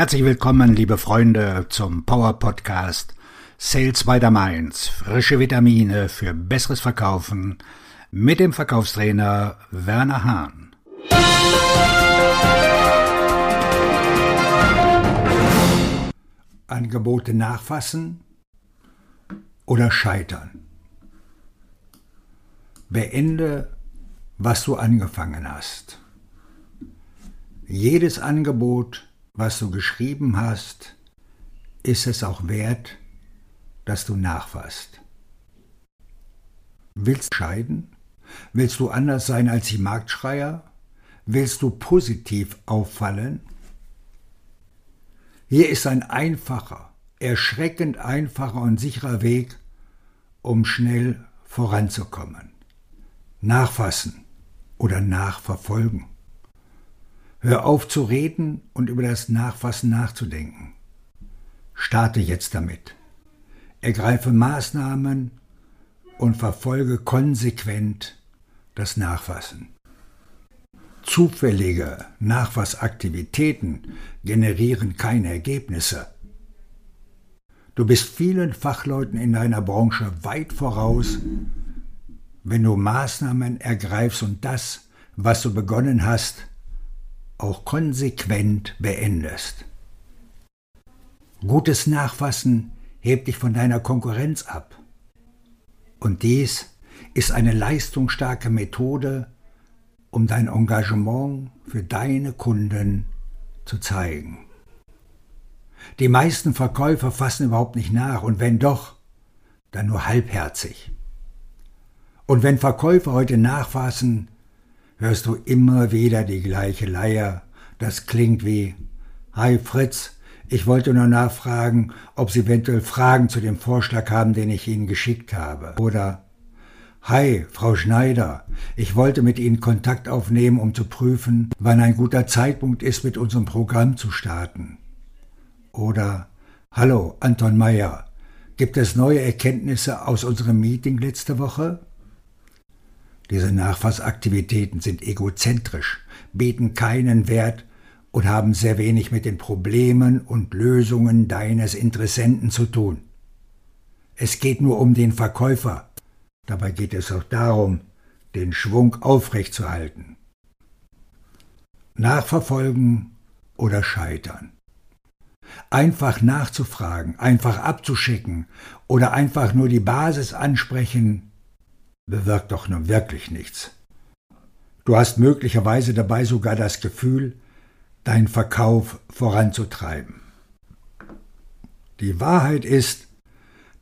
Herzlich willkommen, liebe Freunde, zum Power Podcast Sales by the Mainz. Frische Vitamine für besseres Verkaufen mit dem Verkaufstrainer Werner Hahn. Angebote nachfassen oder scheitern. Beende, was du angefangen hast. Jedes Angebot, was du geschrieben hast, ist es auch wert, dass du nachfasst. Willst du scheiden? Willst du anders sein als die Marktschreier? Willst du positiv auffallen? Hier ist ein einfacher, erschreckend einfacher und sicherer Weg, um schnell voranzukommen. Nachfassen oder nachverfolgen. Hör auf zu reden und über das Nachfassen nachzudenken. Starte jetzt damit. Ergreife Maßnahmen und verfolge konsequent das Nachfassen. Zufällige Nachfassaktivitäten generieren keine Ergebnisse. Du bist vielen Fachleuten in deiner Branche weit voraus, wenn du Maßnahmen ergreifst und das, was du begonnen hast, auch konsequent beendest. Gutes Nachfassen hebt dich von deiner Konkurrenz ab. Und dies ist eine leistungsstarke Methode, um dein Engagement für deine Kunden zu zeigen. Die meisten Verkäufer fassen überhaupt nicht nach und wenn doch, dann nur halbherzig. Und wenn Verkäufer heute nachfassen, hörst du immer wieder die gleiche Leier. Das klingt wie Hi Fritz, ich wollte nur nachfragen, ob Sie eventuell Fragen zu dem Vorschlag haben, den ich Ihnen geschickt habe. Oder Hi, Frau Schneider, ich wollte mit Ihnen Kontakt aufnehmen, um zu prüfen, wann ein guter Zeitpunkt ist, mit unserem Programm zu starten. Oder Hallo, Anton Meyer, gibt es neue Erkenntnisse aus unserem Meeting letzte Woche? Diese Nachfassaktivitäten sind egozentrisch, bieten keinen Wert und haben sehr wenig mit den Problemen und Lösungen deines Interessenten zu tun. Es geht nur um den Verkäufer. Dabei geht es auch darum, den Schwung aufrechtzuerhalten. Nachverfolgen oder scheitern. Einfach nachzufragen, einfach abzuschicken oder einfach nur die Basis ansprechen, bewirkt doch nun wirklich nichts. Du hast möglicherweise dabei sogar das Gefühl, deinen Verkauf voranzutreiben. Die Wahrheit ist,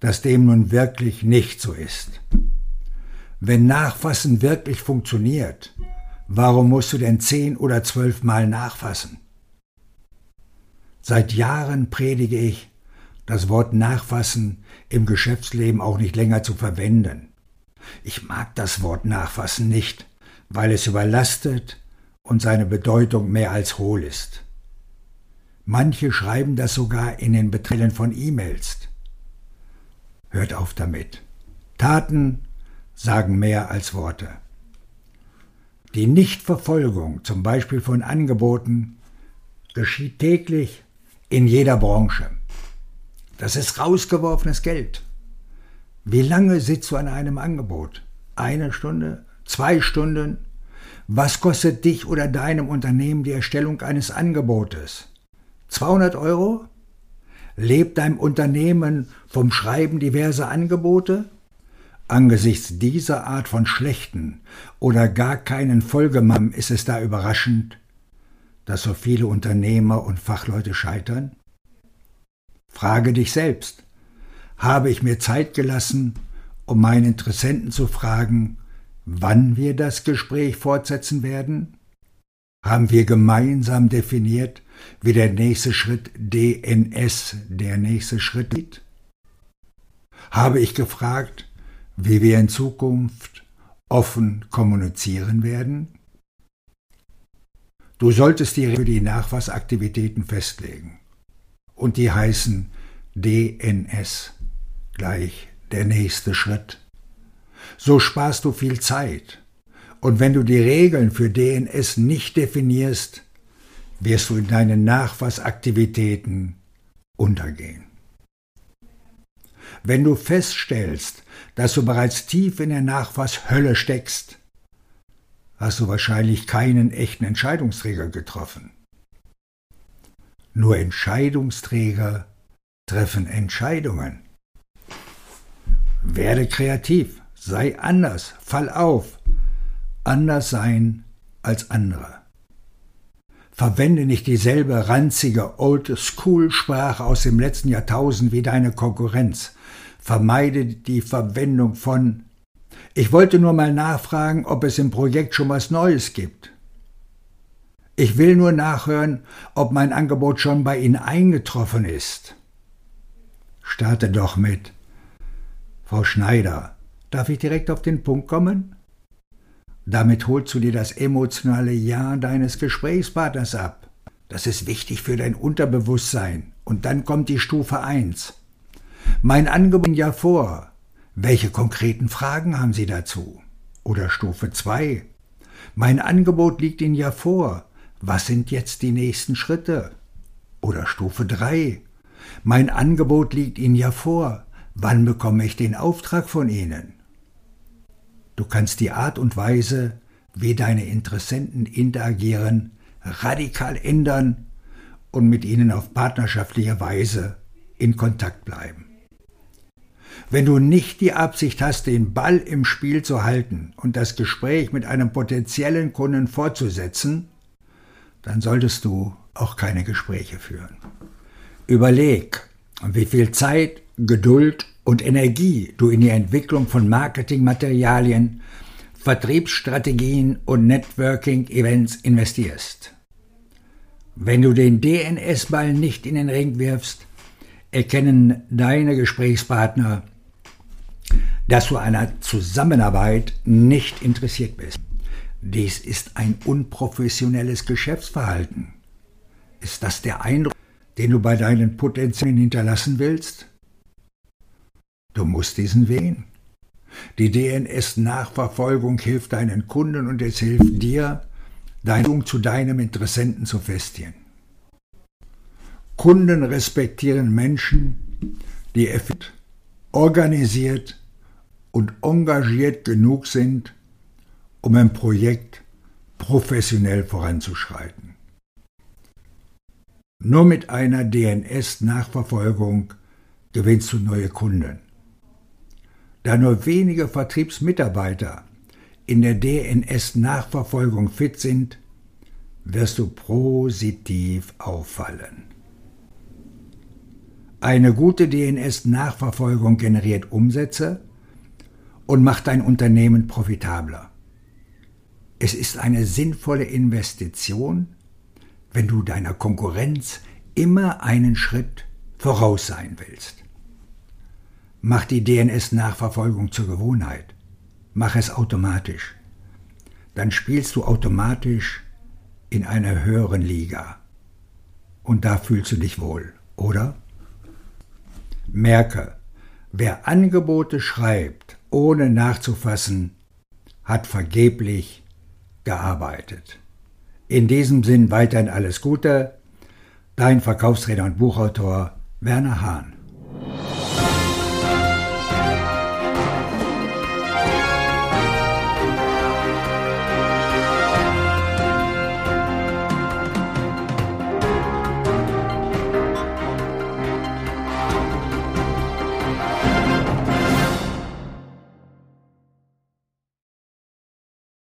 dass dem nun wirklich nicht so ist. Wenn Nachfassen wirklich funktioniert, warum musst du denn zehn oder zwölf Mal nachfassen? Seit Jahren predige ich, das Wort Nachfassen im Geschäftsleben auch nicht länger zu verwenden. Ich mag das Wort nachfassen nicht, weil es überlastet und seine Bedeutung mehr als hohl ist. Manche schreiben das sogar in den Betrillen von E-Mails. Hört auf damit. Taten sagen mehr als Worte. Die Nichtverfolgung, zum Beispiel von Angeboten, geschieht täglich in jeder Branche. Das ist rausgeworfenes Geld. Wie lange sitzt du an einem Angebot? Eine Stunde? Zwei Stunden? Was kostet dich oder deinem Unternehmen die Erstellung eines Angebotes? 200 Euro? Lebt dein Unternehmen vom Schreiben diverser Angebote? Angesichts dieser Art von schlechten oder gar keinen Folgemamm ist es da überraschend, dass so viele Unternehmer und Fachleute scheitern? Frage dich selbst, habe ich mir Zeit gelassen, um meinen Interessenten zu fragen, wann wir das Gespräch fortsetzen werden? Haben wir gemeinsam definiert, wie der nächste Schritt DNS der nächste Schritt ist? Habe ich gefragt, wie wir in Zukunft offen kommunizieren werden? Du solltest die für die Nachfassaktivitäten festlegen. Und die heißen DNS gleich der nächste Schritt. So sparst du viel Zeit. Und wenn du die Regeln für DNS nicht definierst, wirst du in deinen Nachfassaktivitäten untergehen. Wenn du feststellst, dass du bereits tief in der Nachfasshölle steckst, hast du wahrscheinlich keinen echten Entscheidungsträger getroffen. Nur Entscheidungsträger treffen Entscheidungen. Werde kreativ, sei anders, fall auf, anders sein als andere. Verwende nicht dieselbe ranzige Old-School-Sprache aus dem letzten Jahrtausend wie deine Konkurrenz. Vermeide die Verwendung von Ich wollte nur mal nachfragen, ob es im Projekt schon was Neues gibt. Ich will nur nachhören, ob mein Angebot schon bei Ihnen eingetroffen ist. Starte doch mit Frau Schneider, darf ich direkt auf den Punkt kommen? Damit holst du dir das emotionale Ja deines Gesprächspartners ab. Das ist wichtig für dein Unterbewusstsein. Und dann kommt die Stufe 1. Mein Angebot ja vor. Welche konkreten Fragen haben Sie dazu? Oder Stufe 2. Mein Angebot liegt Ihnen ja vor. Was sind jetzt die nächsten Schritte? Oder Stufe 3. Mein Angebot liegt Ihnen ja vor. Wann bekomme ich den Auftrag von Ihnen? Du kannst die Art und Weise, wie deine Interessenten interagieren, radikal ändern und mit ihnen auf partnerschaftliche Weise in Kontakt bleiben. Wenn du nicht die Absicht hast, den Ball im Spiel zu halten und das Gespräch mit einem potenziellen Kunden fortzusetzen, dann solltest du auch keine Gespräche führen. Überleg, wie viel Zeit, Geduld und Energie du in die Entwicklung von Marketingmaterialien, Vertriebsstrategien und Networking-Events investierst. Wenn du den DNS-Ball nicht in den Ring wirfst, erkennen deine Gesprächspartner, dass du einer Zusammenarbeit nicht interessiert bist. Dies ist ein unprofessionelles Geschäftsverhalten. Ist das der Eindruck, den du bei deinen Potenzialen hinterlassen willst? Du musst diesen wählen. Die DNS-Nachverfolgung hilft deinen Kunden und es hilft dir, deine zu deinem Interessenten zu festigen. Kunden respektieren Menschen, die effizient, organisiert und engagiert genug sind, um ein Projekt professionell voranzuschreiten. Nur mit einer DNS-Nachverfolgung gewinnst du neue Kunden. Da nur wenige Vertriebsmitarbeiter in der DNS-Nachverfolgung fit sind, wirst du positiv auffallen. Eine gute DNS-Nachverfolgung generiert Umsätze und macht dein Unternehmen profitabler. Es ist eine sinnvolle Investition, wenn du deiner Konkurrenz immer einen Schritt voraus sein willst. Mach die DNS-Nachverfolgung zur Gewohnheit. Mach es automatisch. Dann spielst du automatisch in einer höheren Liga. Und da fühlst du dich wohl, oder? Merke, wer Angebote schreibt, ohne nachzufassen, hat vergeblich gearbeitet. In diesem Sinn weiterhin alles Gute. Dein Verkaufsredner und Buchautor Werner Hahn.